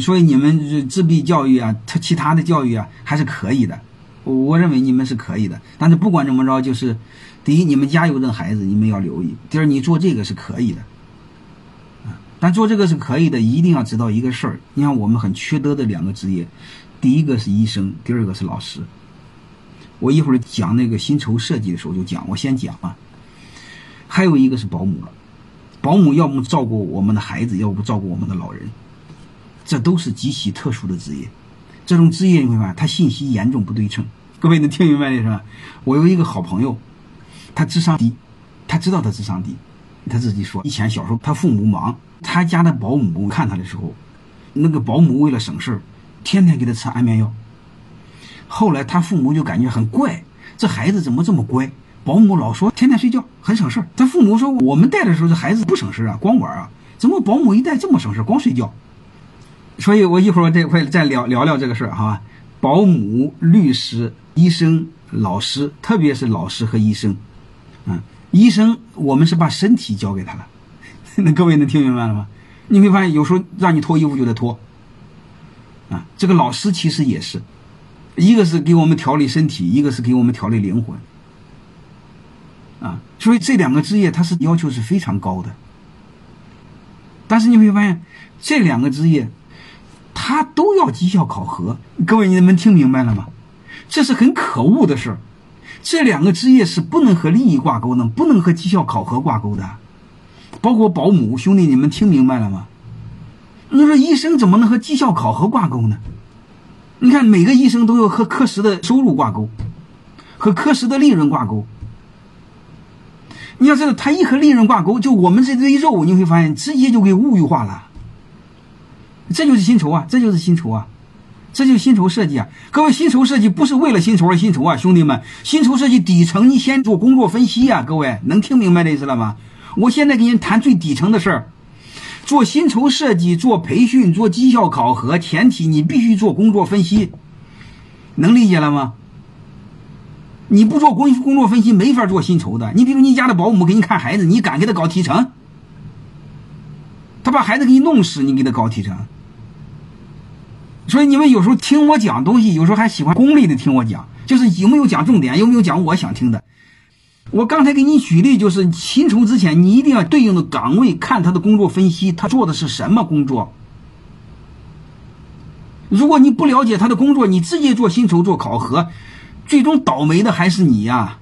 所以你们自闭教育啊，他其他的教育啊还是可以的。我认为你们是可以的，但是不管怎么着，就是第一，你们家有这孩子，你们要留意；第二，你做这个是可以的。但做这个是可以的，一定要知道一个事儿。你看，我们很缺德的两个职业，第一个是医生，第二个是老师。我一会儿讲那个薪酬设计的时候就讲，我先讲啊。还有一个是保姆，保姆要么照顾我们的孩子，要不照顾我们的老人，这都是极其特殊的职业。这种职业你会发现，他信息严重不对称。各位能听明白的是吧？我有一个好朋友，他智商低，他知道他智商低，他自己说，以前小时候他父母忙。他家的保姆看他的时候，那个保姆为了省事儿，天天给他吃安眠药。后来他父母就感觉很怪，这孩子怎么这么乖？保姆老说天天睡觉，很省事儿。他父母说我们带的时候这孩子不省事啊，光玩啊，怎么保姆一带这么省事，光睡觉？所以我一会儿这块再聊聊聊这个事儿哈。保姆、律师、医生、老师，特别是老师和医生，嗯，医生我们是把身体交给他了。那各位能听明白了吗？你会发现有时候让你脱衣服就得脱，啊，这个老师其实也是，一个是给我们调理身体，一个是给我们调理灵魂，啊，所以这两个职业它是要求是非常高的。但是你会发现这两个职业，他都要绩效考核。各位你们听明白了吗？这是很可恶的事儿。这两个职业是不能和利益挂钩的，不能和绩效考核挂钩的。包括保姆兄弟，你们听明白了吗？你说医生怎么能和绩效考核挂钩呢？你看每个医生都要和科室的收入挂钩，和科室的利润挂钩。你要知道，他一和利润挂钩，就我们这堆肉，你会发现直接就给物欲化了。这就是薪酬啊，这就是薪酬啊，这就是薪酬设计啊！各位，薪酬设计不是为了薪酬而薪酬啊，兄弟们，薪酬设计底层你先做工作分析啊，各位能听明白这意思了吗？我现在跟你谈最底层的事儿，做薪酬设计、做培训、做绩效考核，前提你必须做工作分析，能理解了吗？你不做工工作分析，没法做薪酬的。你比如你家的保姆给你看孩子，你敢给他搞提成？他把孩子给你弄死，你给他搞提成？所以你们有时候听我讲东西，有时候还喜欢功利的听我讲，就是有没有讲重点，有没有讲我想听的。我刚才给你举例，就是薪酬之前，你一定要对应的岗位看他的工作分析，他做的是什么工作。如果你不了解他的工作，你直接做薪酬做考核，最终倒霉的还是你呀。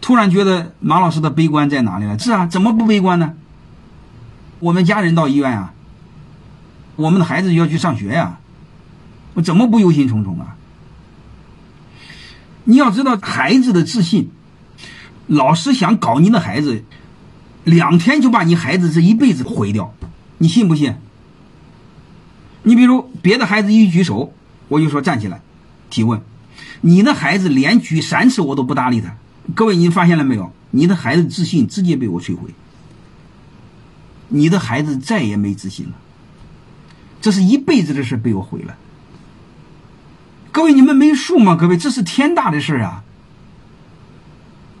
突然觉得马老师的悲观在哪里了？是啊，怎么不悲观呢？我们家人到医院啊，我们的孩子要去上学呀，我怎么不忧心忡忡啊？你要知道孩子的自信。老师想搞你的孩子，两天就把你孩子这一辈子毁掉，你信不信？你比如别的孩子一举手，我就说站起来提问，你的孩子连举三次我都不搭理他。各位，你发现了没有？你的孩子自信直接被我摧毁，你的孩子再也没自信了，这是一辈子的事被我毁了。各位，你们没数吗？各位，这是天大的事啊！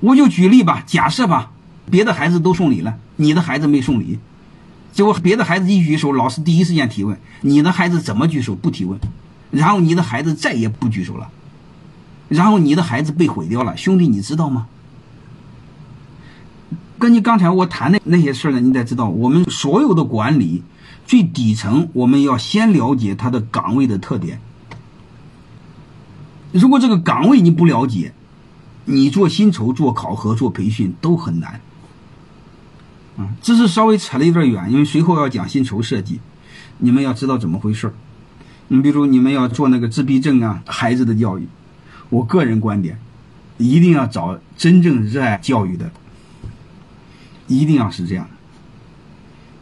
我就举例吧，假设吧，别的孩子都送礼了，你的孩子没送礼，结果别的孩子一举手，老师第一时间提问，你的孩子怎么举手不提问？然后你的孩子再也不举手了，然后你的孩子被毁掉了，兄弟，你知道吗？跟你刚才我谈的那些事呢，你得知道，我们所有的管理最底层，我们要先了解他的岗位的特点。如果这个岗位你不了解，你做薪酬、做考核、做培训都很难，啊，这是稍微扯了一点远，因为随后要讲薪酬设计，你们要知道怎么回事你比如你们要做那个自闭症啊孩子的教育，我个人观点，一定要找真正热爱教育的，一定要是这样的，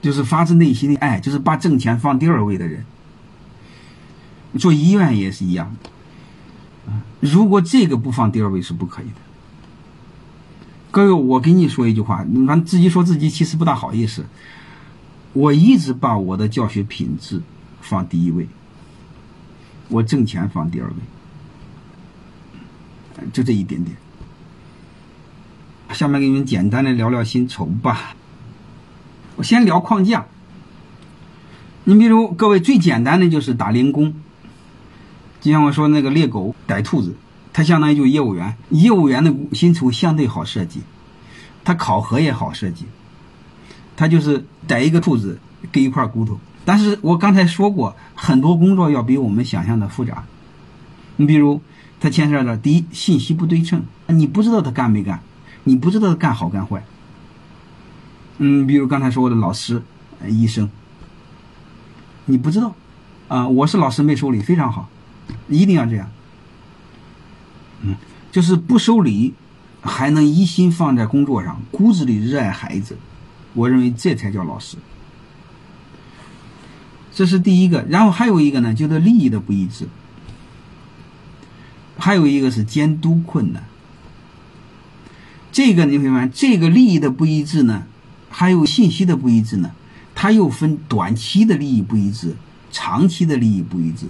就是发自内心的爱，就是把挣钱放第二位的人。做医院也是一样的。如果这个不放第二位是不可以的。各位，我跟你说一句话，你反正自己说自己其实不大好意思。我一直把我的教学品质放第一位，我挣钱放第二位，就这一点点。下面给你们简单的聊聊薪酬吧。我先聊框架。你比如各位最简单的就是打零工，就像我说那个猎狗逮兔子，它相当于就业务员，业务员的薪酬相对好设计，他考核也好设计，他就是逮一个兔子给一块骨头。但是我刚才说过，很多工作要比我们想象的复杂。你比如，它牵涉到第一，信息不对称，你不知道他干没干，你不知道他干好干坏。嗯，比如刚才说的老师、医生，你不知道，啊，我是老师没收礼，非常好，一定要这样。嗯，就是不收礼，还能一心放在工作上，骨子里热爱孩子，我认为这才叫老师。这是第一个，然后还有一个呢，就是利益的不一致，还有一个是监督困难。这个你会发现，这个利益的不一致呢，还有信息的不一致呢，它又分短期的利益不一致、长期的利益不一致、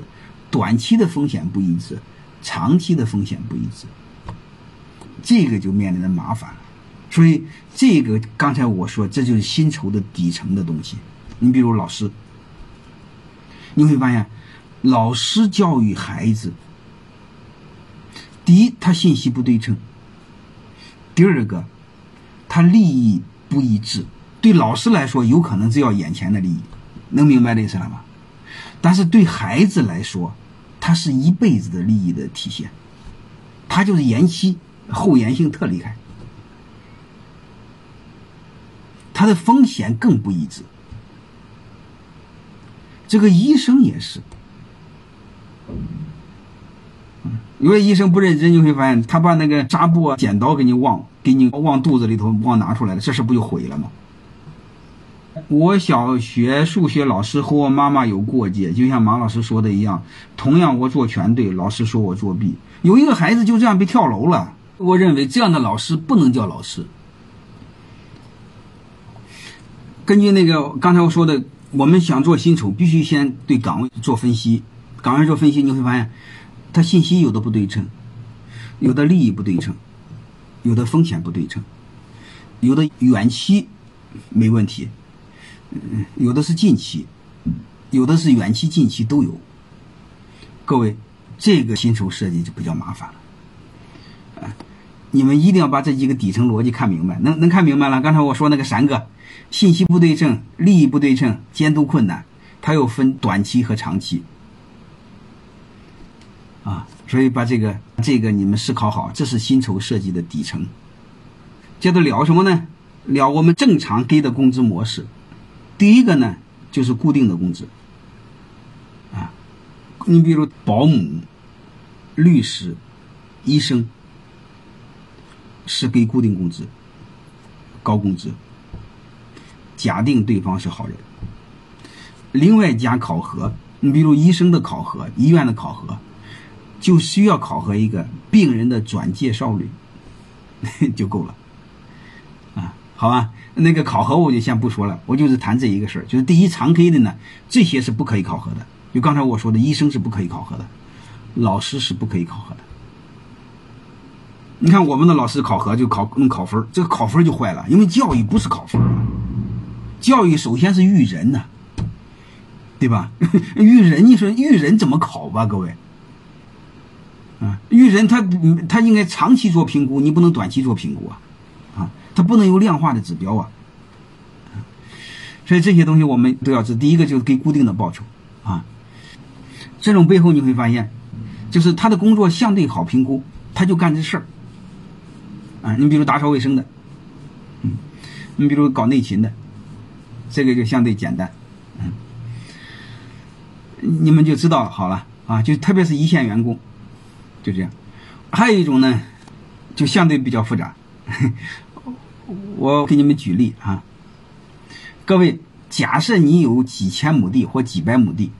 短期的风险不一致、长期的风险不一致，这个就面临着麻烦了。所以，这个刚才我说，这就是薪酬的底层的东西。你比如老师。你会发现，老师教育孩子，第一，他信息不对称；第二个，他利益不一致。对老师来说，有可能只要眼前的利益，能明白这意思了吗？但是对孩子来说，他是一辈子的利益的体现，他就是延期，后延性特厉害，他的风险更不一致。这个医生也是，因为医生不认真，你会发现他把那个纱布啊、剪刀给你忘了，给你往肚子里头忘拿出来了，这事不就毁了吗？我小学数学老师和我妈妈有过节，就像马老师说的一样，同样我做全对，老师说我作弊，有一个孩子就这样被跳楼了。我认为这样的老师不能叫老师。根据那个刚才我说的。我们想做薪酬，必须先对岗位做分析。岗位做分析，你会发现，它信息有的不对称，有的利益不对称，有的风险不对称，有的远期没问题，有的是近期，有的是远期、近期都有。各位，这个薪酬设计就比较麻烦了。你们一定要把这几个底层逻辑看明白，能能看明白了？刚才我说那个三个。信息不对称，利益不对称，监督困难，它又分短期和长期，啊，所以把这个这个你们思考好，这是薪酬设计的底层。接着聊什么呢？聊我们正常给的工资模式。第一个呢，就是固定的工资，啊，你比如保姆、律师、医生，是给固定工资，高工资。假定对方是好人，另外加考核。你比如医生的考核，医院的考核，就需要考核一个病人的转介绍率 就够了。啊，好吧，那个考核我就先不说了，我就是谈这一个事儿。就是第一常规的呢，这些是不可以考核的。就刚才我说的，医生是不可以考核的，老师是不可以考核的。你看我们的老师考核就考弄考分，这个考分就坏了，因为教育不是考分。教育首先是育人呢，对吧？育人，你说育人怎么考吧，各位？啊，育人他他应该长期做评估，你不能短期做评估啊，啊，他不能有量化的指标啊。所以这些东西我们都要知。第一个就是给固定的报酬啊，这种背后你会发现，就是他的工作相对好评估，他就干这事儿。啊，你比如打扫卫生的，嗯，你比如搞内勤的。这个就相对简单，嗯，你们就知道好了啊，就特别是一线员工，就这样。还有一种呢，就相对比较复杂。我给你们举例啊，各位，假设你有几千亩地或几百亩地，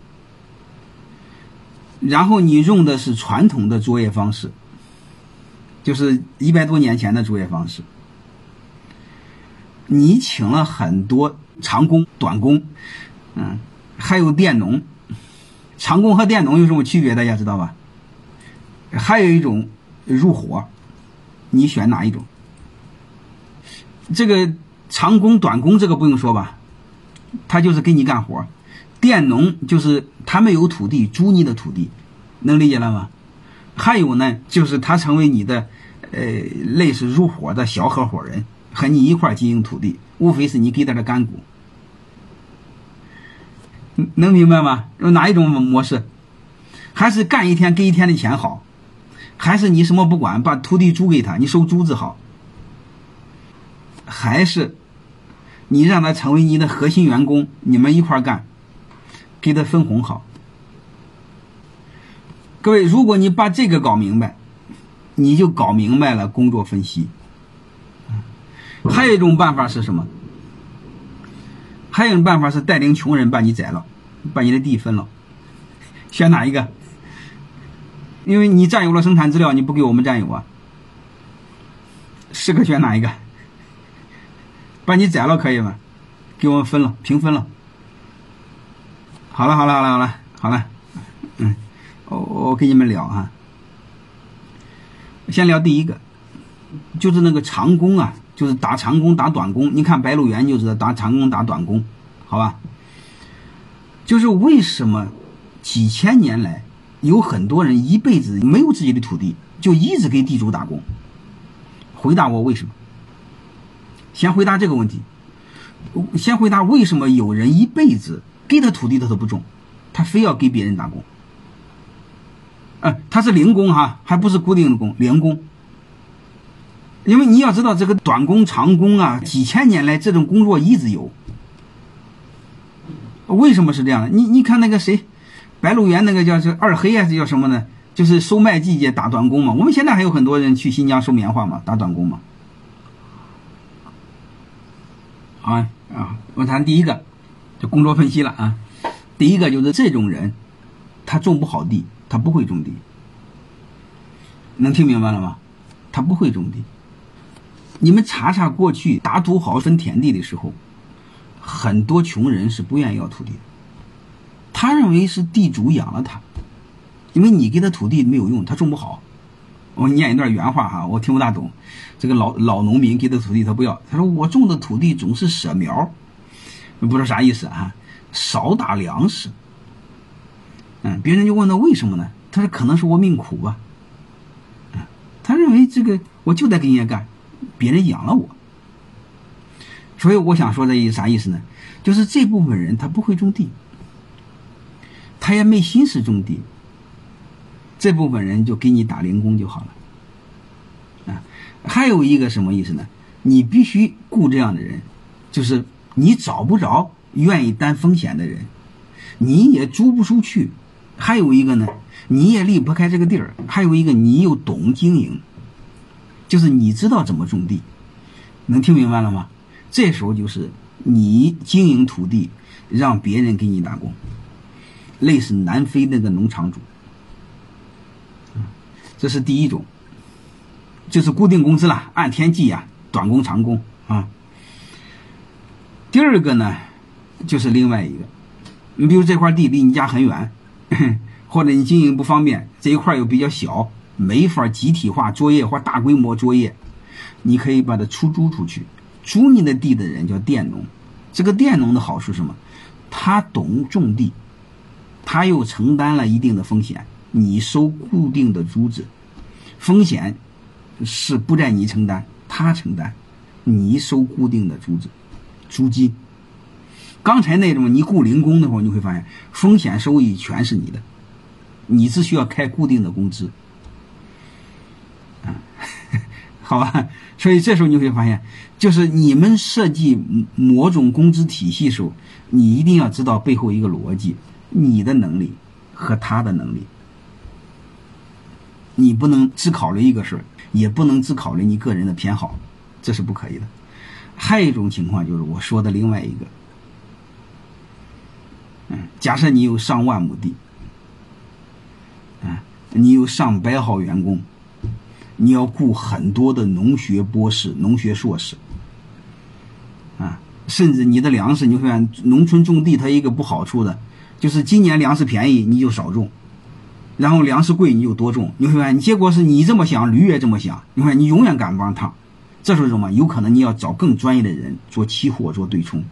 然后你用的是传统的作业方式，就是一百多年前的作业方式，你请了很多。长工、短工，嗯，还有佃农。长工和佃农有什么区别？大家知道吧？还有一种入伙，你选哪一种？这个长工、短工这个不用说吧，他就是给你干活。佃农就是他没有土地租你的土地，能理解了吗？还有呢，就是他成为你的呃类似入伙的小合伙人，和你一块经营土地，无非是你给他的干股。能明白吗？哪一种模式？还是干一天给一天的钱好？还是你什么不管，把土地租给他，你收租子好？还是你让他成为你的核心员工，你们一块干，给他分红好？各位，如果你把这个搞明白，你就搞明白了工作分析。还有一种办法是什么？还有一种办法是带领穷人把你宰了，把你的地分了，选哪一个？因为你占有了生产资料，你不给我们占有啊？是个选哪一个？把你宰了可以吗？给我们分了，平分了。好了，好了，好了，好了，好了。嗯，我我跟你们聊啊。先聊第一个，就是那个长工啊，就是打长工打短工。你看《白鹿原》就知道打长工打短工，好吧？就是为什么几千年来？有很多人一辈子没有自己的土地，就一直给地主打工。回答我为什么？先回答这个问题。先回答为什么有人一辈子给他土地他都不种，他非要给别人打工。啊，他是零工哈，还不是固定的工，零工。因为你要知道，这个短工、长工啊，几千年来这种工作一直有。为什么是这样的？你你看那个谁？白鹿原那个叫是二黑还是叫什么呢？就是收麦季节打短工嘛。我们现在还有很多人去新疆收棉花嘛，打短工嘛。啊啊！我谈第一个，就工作分析了啊。第一个就是这种人，他种不好地，他不会种地。能听明白了吗？他不会种地。你们查查过去打土豪分田地的时候，很多穷人是不愿意要土地的。他认为是地主养了他，因为你给他土地没有用，他种不好。我念一段原话哈，我听不大懂。这个老老农民给他土地他不要，他说我种的土地总是舍苗，不知道啥意思啊？少打粮食。嗯，别人就问他为什么呢？他说可能是我命苦吧。嗯，他认为这个我就得给人家干，别人养了我。所以我想说的啥意思呢？就是这部分人他不会种地。他也没心思种地，这部分人就给你打零工就好了，啊，还有一个什么意思呢？你必须雇这样的人，就是你找不着愿意担风险的人，你也租不出去。还有一个呢，你也离不开这个地儿。还有一个，你又懂经营，就是你知道怎么种地，能听明白了吗？这时候就是你经营土地，让别人给你打工。类似南非那个农场主，这是第一种，就是固定工资了，按天计呀，短工长工啊。第二个呢，就是另外一个，你比如这块地离你家很远，或者你经营不方便，这一块又比较小，没法集体化作业或大规模作业，你可以把它出租出去。租你的地的人叫佃农，这个佃农的好处是什么？他懂种地。他又承担了一定的风险，你收固定的租子，风险是不在你承担，他承担，你收固定的租子，租金。刚才那种你雇零工的话，你会发现风险收益全是你的，你只需要开固定的工资，啊 好吧？所以这时候你会发现，就是你们设计某种工资体系时候，你一定要知道背后一个逻辑。你的能力和他的能力，你不能只考虑一个事，也不能只考虑你个人的偏好，这是不可以的。还有一种情况就是我说的另外一个，嗯，假设你有上万亩地，嗯，你有上百号员工，你要雇很多的农学博士、农学硕士，啊，甚至你的粮食，你会发现农村种地它一个不好处的。就是今年粮食便宜，你就少种；然后粮食贵，你就多种。你会发现，结果是你这么想，驴也这么想。你看，你永远赶不上趟。这时候什么？有可能你要找更专业的人做期货、做对冲。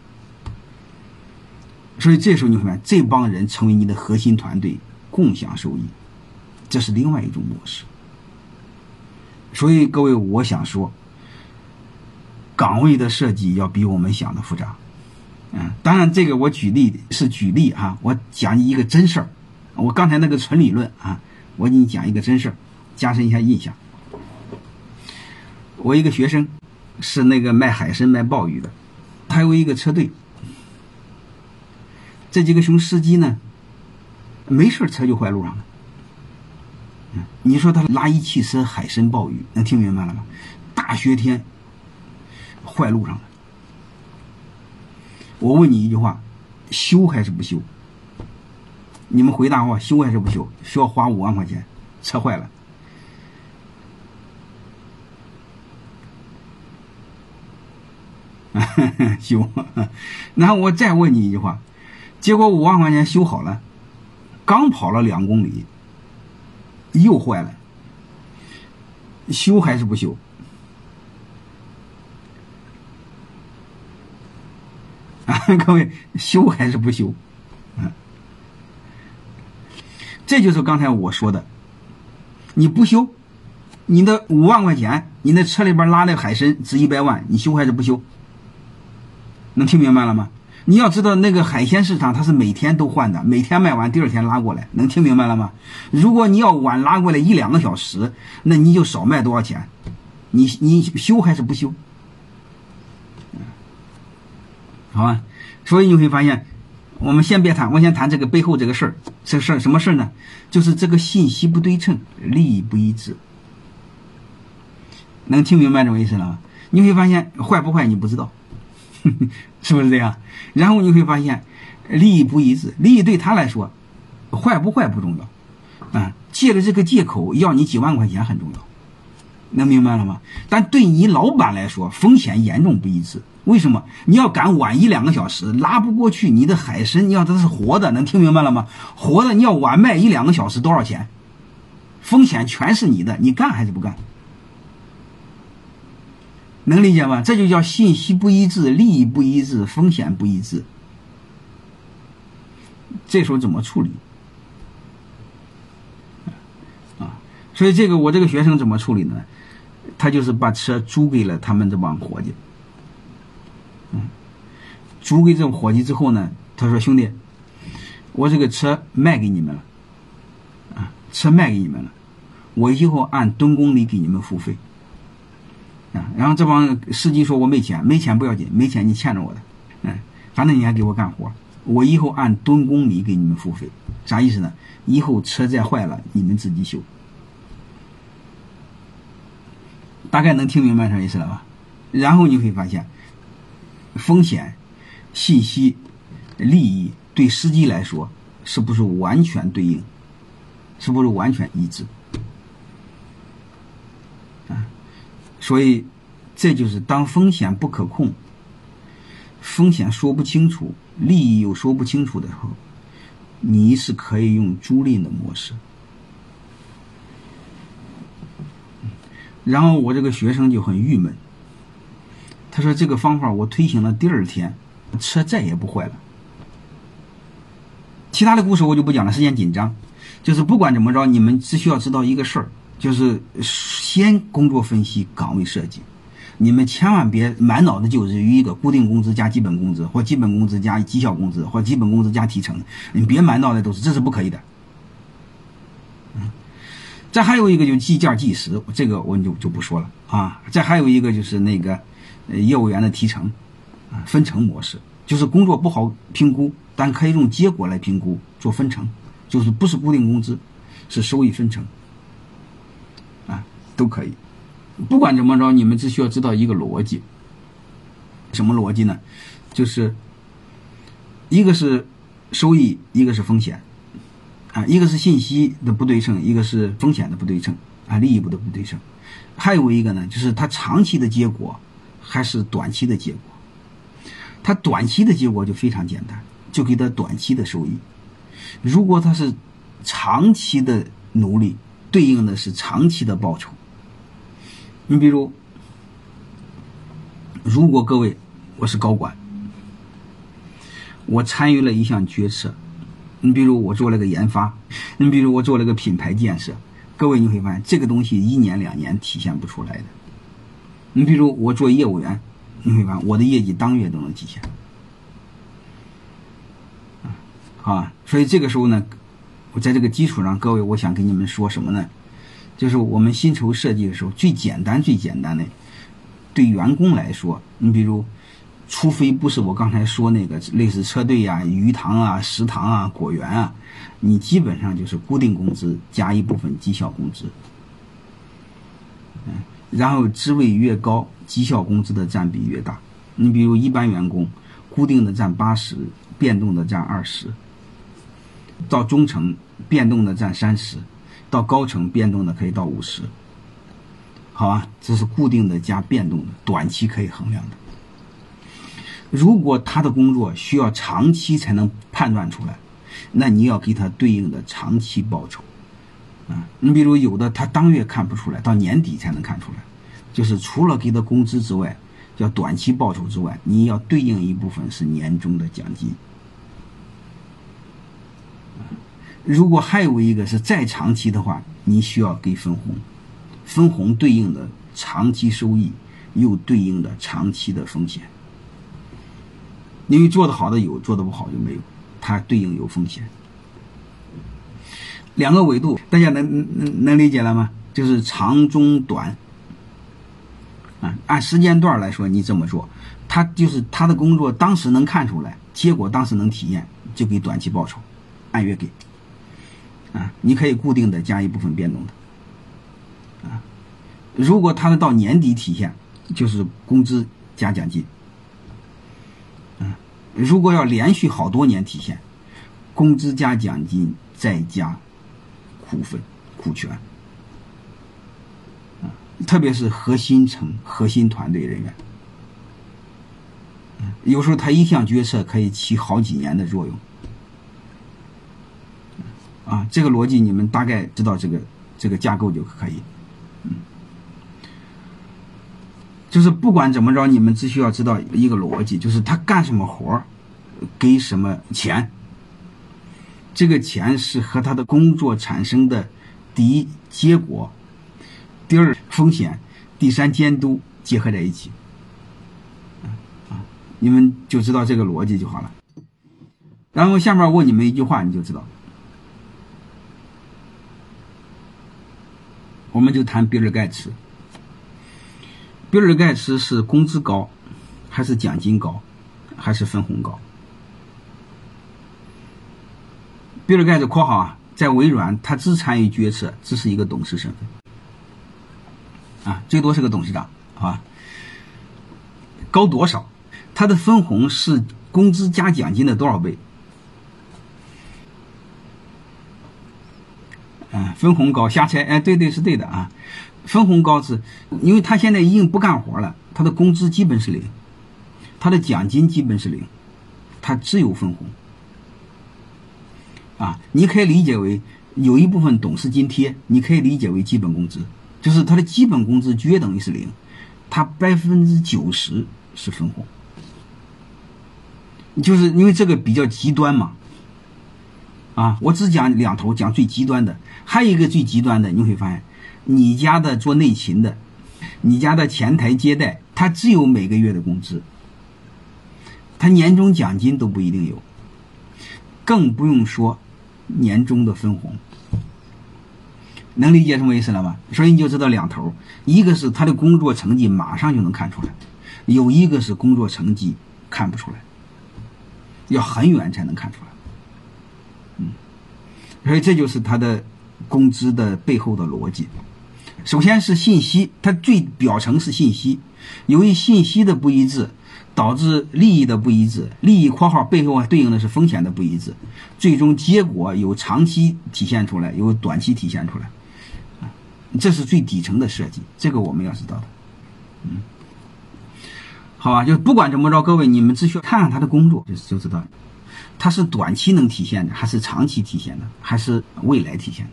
所以这时候你会发现，这帮人成为你的核心团队，共享收益，这是另外一种模式。所以各位，我想说，岗位的设计要比我们想的复杂。嗯，当然这个我举例是举例啊，我讲一个真事儿。我刚才那个纯理论啊，我给你讲一个真事儿，加深一下印象。我一个学生是那个卖海参、卖鲍鱼的，他有一个车队。这几个熊司机呢，没事车就坏路上了。你说他拉一汽车海参、鲍鱼，能听明白了吗？大雪天坏路上了。我问你一句话：修还是不修？你们回答我：修还是不修？需要花五万块钱，车坏了。修。然后我再问你一句话：结果五万块钱修好了，刚跑了两公里，又坏了。修还是不修？啊 各位，修还是不修？嗯，这就是刚才我说的，你不修，你的五万块钱，你那车里边拉的海参值一百万，你修还是不修？能听明白了吗？你要知道，那个海鲜市场它是每天都换的，每天卖完第二天拉过来，能听明白了吗？如果你要晚拉过来一两个小时，那你就少卖多少钱？你你修还是不修？好吧，所以你会发现，我们先别谈，我先谈这个背后这个事儿。这事儿什么事儿呢？就是这个信息不对称，利益不一致。能听明白这么意思了吗？你会发现坏不坏你不知道，是不是这样？然后你会发现利益不一致，利益对他来说坏不坏不重要，啊，借了这个借口要你几万块钱很重要，能明白了吗？但对你老板来说，风险严重不一致。为什么你要赶晚一两个小时拉不过去？你的海参，你要它是活的，能听明白了吗？活的你要晚卖一两个小时多少钱？风险全是你的，你干还是不干？能理解吗？这就叫信息不一致、利益不一致、风险不一致。这时候怎么处理？啊，所以这个我这个学生怎么处理呢？他就是把车租给了他们这帮伙计。嗯，租给这种伙计之后呢，他说：“兄弟，我这个车卖给你们了，啊，车卖给你们了，我以后按吨公里给你们付费，啊。”然后这帮司机说：“我没钱，没钱不要紧，没钱你欠着我的，嗯，反正你还给我干活，我以后按吨公里给你们付费，啥意思呢？以后车再坏了，你们自己修。大概能听明白啥意思了吧？然后你会发现。”风险、信息、利益对司机来说是不是完全对应？是不是完全一致？啊，所以这就是当风险不可控、风险说不清楚、利益又说不清楚的时候，你是可以用租赁的模式。然后我这个学生就很郁闷。他说：“这个方法我推行了第二天，车再也不坏了。其他的故事我就不讲了，时间紧张。就是不管怎么着，你们只需要知道一个事儿，就是先工作分析、岗位设计。你们千万别满脑子就是一个固定工资加基本工资，或基本工资加绩效工资，或基本工资加提成。你别满脑袋都是，这是不可以的。嗯，再还有一个就计件计时，这个我就就不说了啊。再还有一个就是那个。”业务员的提成，啊，分成模式就是工作不好评估，但可以用结果来评估，做分成，就是不是固定工资，是收益分成，啊，都可以。不管怎么着，你们只需要知道一个逻辑，什么逻辑呢？就是一个是收益，一个是风险，啊，一个是信息的不对称，一个是风险的不对称，啊，利益不的不对称，还有一个呢，就是它长期的结果。还是短期的结果，他短期的结果就非常简单，就给他短期的收益。如果他是长期的努力，对应的是长期的报酬。你比如，如果各位我是高管，我参与了一项决策，你比如我做了个研发，你比如我做了个品牌建设，各位你会发现这个东西一年两年体现不出来的。你比如我做业务员，你会发现我的业绩当月都能体现。啊，所以这个时候呢，我在这个基础上，各位，我想跟你们说什么呢？就是我们薪酬设计的时候，最简单、最简单的，对员工来说，你比如，除非不是我刚才说那个类似车队呀、鱼塘啊、食堂啊、果园啊，你基本上就是固定工资加一部分绩效工资，嗯，然后职位越高，绩效工资的占比越大。你比如一般员工，固定的占八十，变动的占二十。到中层变动的占三十，到高层变动的可以到五十，好吧？这是固定的加变动的，短期可以衡量的。如果他的工作需要长期才能判断出来，那你要给他对应的长期报酬，啊，你比如有的他当月看不出来，到年底才能看出来，就是除了给他工资之外，叫短期报酬之外，你要对应一部分是年终的奖金。如果还有一个是再长期的话，你需要给分红，分红对应的长期收益，又对应的长期的风险。因为做的好的有，做的不好就没有，它对应有风险。两个维度，大家能能能理解了吗？就是长中短。啊，按时间段来说，你这么做，他就是他的工作当时能看出来，结果当时能体验，就给短期报酬，按月给。啊，你可以固定的加一部分变动的，啊，如果他的到年底体现，就是工资加奖金，啊，如果要连续好多年体现，工资加奖金再加股份股权，啊，特别是核心层、核心团队人员，有时候他一项决策可以起好几年的作用。啊，这个逻辑你们大概知道这个这个架构就可以，嗯，就是不管怎么着，你们只需要知道一个逻辑，就是他干什么活给什么钱，这个钱是和他的工作产生的第一结果，第二风险，第三监督结合在一起，啊，你们就知道这个逻辑就好了。然后下面问你们一句话，你就知道。我们就谈比尔盖茨。比尔盖茨是工资高，还是奖金高，还是分红高？比尔盖茨（括号啊）在微软，他只参与决策，只是一个董事身份，啊，最多是个董事长，好吧？高多少？他的分红是工资加奖金的多少倍？啊，分红高，瞎猜，哎，对对是对的啊，分红高是，因为他现在已经不干活了，他的工资基本是零，他的奖金基本是零，他只有分红。啊，你可以理解为有一部分董事津贴，你可以理解为基本工资，就是他的基本工资约等于是零，他百分之九十是分红，就是因为这个比较极端嘛。啊，我只讲两头，讲最极端的，还有一个最极端的，你会发现，你家的做内勤的，你家的前台接待，他只有每个月的工资，他年终奖金都不一定有，更不用说年终的分红，能理解什么意思了吧？所以你就知道两头，一个是他的工作成绩马上就能看出来，有一个是工作成绩看不出来，要很远才能看出来。嗯所以这就是他的工资的背后的逻辑。首先是信息，它最表层是信息。由于信息的不一致，导致利益的不一致。利益（括号背后对应的是风险的不一致），最终结果有长期体现出来，有短期体现出来。这是最底层的设计，这个我们要知道的。嗯，好吧，就不管怎么着，各位你们只需要看看他的工作，就就知道了。它是短期能体现的，还是长期体现的，还是未来体现的？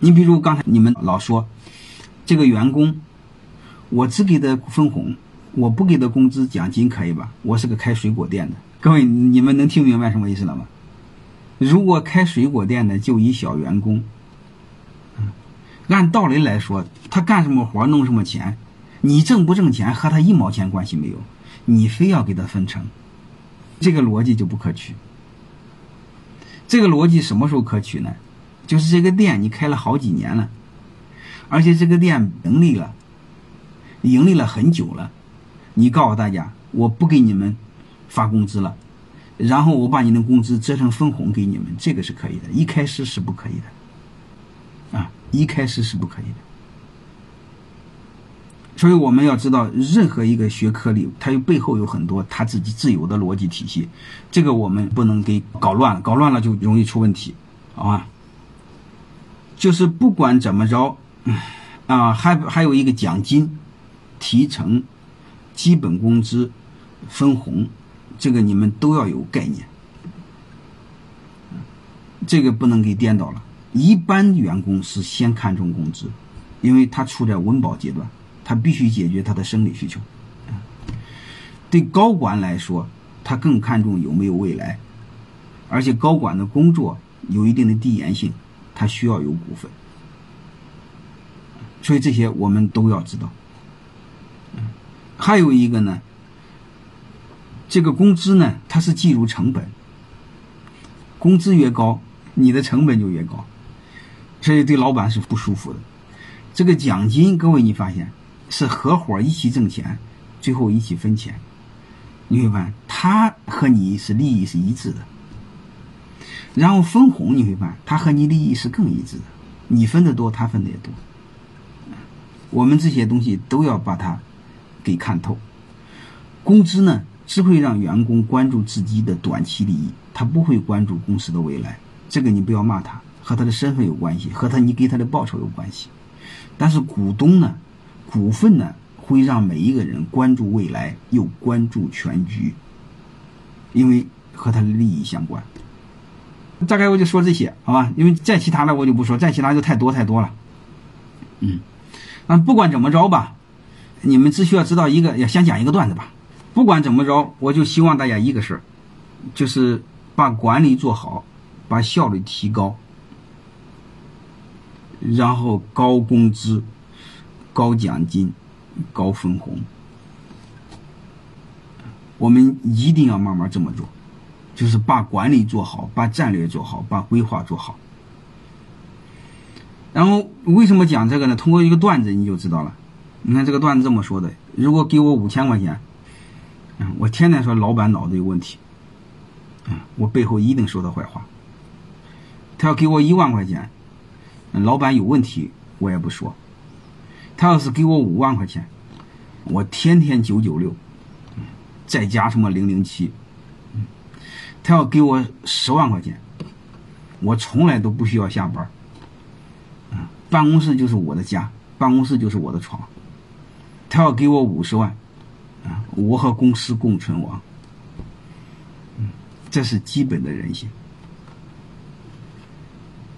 你比如刚才你们老说，这个员工，我只给他分红，我不给他工资奖金，可以吧？我是个开水果店的，各位，你们能听明白什么意思了吗？如果开水果店的就一小员工，按道理来说，他干什么活弄什么钱，你挣不挣钱和他一毛钱关系没有，你非要给他分成，这个逻辑就不可取。这个逻辑什么时候可取呢？就是这个店你开了好几年了，而且这个店盈利了，盈利了很久了，你告诉大家，我不给你们发工资了，然后我把你的工资折成分红给你们，这个是可以的，一开始是不可以的，啊，一开始是不可以的。所以我们要知道，任何一个学科里，它有背后有很多它自己自有的逻辑体系，这个我们不能给搞乱了，搞乱了就容易出问题，好吧？就是不管怎么着，啊，还还有一个奖金、提成、基本工资、分红，这个你们都要有概念，这个不能给颠倒了。一般员工是先看重工资，因为他处在温饱阶段。他必须解决他的生理需求。对高管来说，他更看重有没有未来，而且高管的工作有一定的递延性，他需要有股份。所以这些我们都要知道。还有一个呢，这个工资呢，它是计入成本，工资越高，你的成本就越高，所以对老板是不舒服的。这个奖金，各位你发现？是合伙一起挣钱，最后一起分钱。你会发现，他和你是利益是一致的。然后分红，你会发现，他和你利益是更一致的。你分的多，他分的也多。我们这些东西都要把它给看透。工资呢，只会让员工关注自己的短期利益，他不会关注公司的未来。这个你不要骂他，和他的身份有关系，和他你给他的报酬有关系。但是股东呢？股份呢，会让每一个人关注未来，又关注全局，因为和他的利益相关。大概我就说这些，好吧？因为再其他的我就不说，再其他就太多太多了。嗯，那不管怎么着吧，你们只需要知道一个，要先讲一个段子吧。不管怎么着，我就希望大家一个事儿，就是把管理做好，把效率提高，然后高工资。高奖金，高分红，我们一定要慢慢这么做，就是把管理做好，把战略做好，把规划做好。然后为什么讲这个呢？通过一个段子你就知道了。你看这个段子这么说的：如果给我五千块钱，嗯，我天天说老板脑子有问题，嗯，我背后一定说他坏话。他要给我一万块钱，老板有问题，我也不说。他要是给我五万块钱，我天天九九六，再加什么零零七。他要给我十万块钱，我从来都不需要下班。办公室就是我的家，办公室就是我的床。他要给我五十万，啊，我和公司共存亡。这是基本的人性。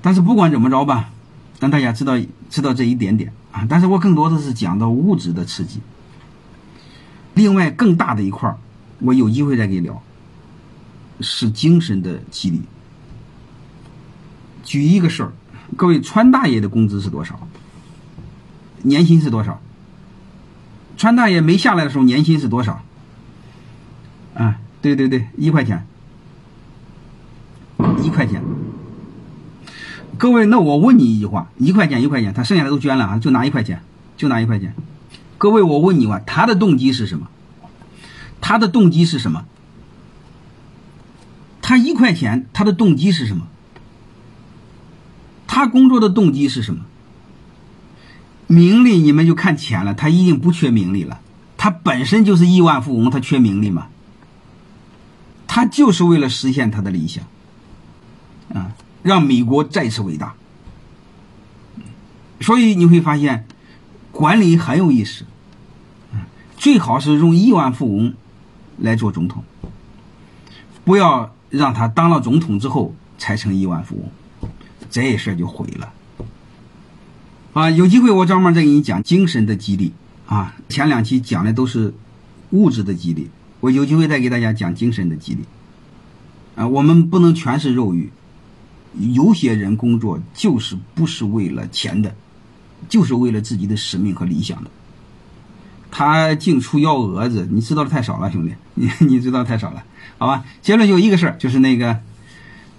但是不管怎么着吧，让大家知道知道这一点点。啊！但是我更多的是讲到物质的刺激。另外，更大的一块我有机会再给你聊，是精神的激励。举一个事儿，各位，川大爷的工资是多少？年薪是多少？川大爷没下来的时候，年薪是多少？啊，对对对，一块钱，一块钱。各位，那我问你一句话：一块钱一块钱，他剩下的都捐了啊，就拿一块钱，就拿一块钱。各位，我问你话，他的动机是什么？他的动机是什么？他一块钱，他的动机是什么？他工作的动机是什么？名利，你们就看钱了，他一定不缺名利了。他本身就是亿万富翁，他缺名利吗？他就是为了实现他的理想，啊。让美国再次伟大，所以你会发现，管理很有意思。最好是用亿万富翁来做总统，不要让他当了总统之后才成亿万富翁，这事就毁了。啊，有机会我专门再给你讲精神的激励啊。前两期讲的都是物质的激励，我有机会再给大家讲精神的激励。啊，我们不能全是肉欲，有些人工作就是不是为了钱的，就是为了自己的使命和理想的。他净出幺蛾子，你知道的太少了，兄弟，你你知道太少了，好吧？结论就一个事儿，就是那个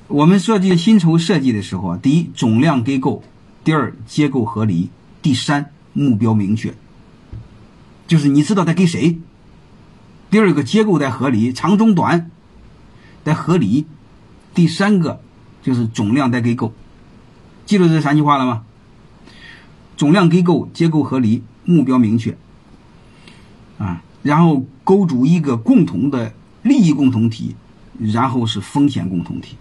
我们设计薪酬设计的时候啊，第一总量给够，第二结构合理，第三目标明确，就是你知道在给谁。第二个结构得合理，长中短。得合理，第三个就是总量得给够，记住这三句话了吗？总量给够，结构合理，目标明确，啊，然后构筑一个共同的利益共同体，然后是风险共同体。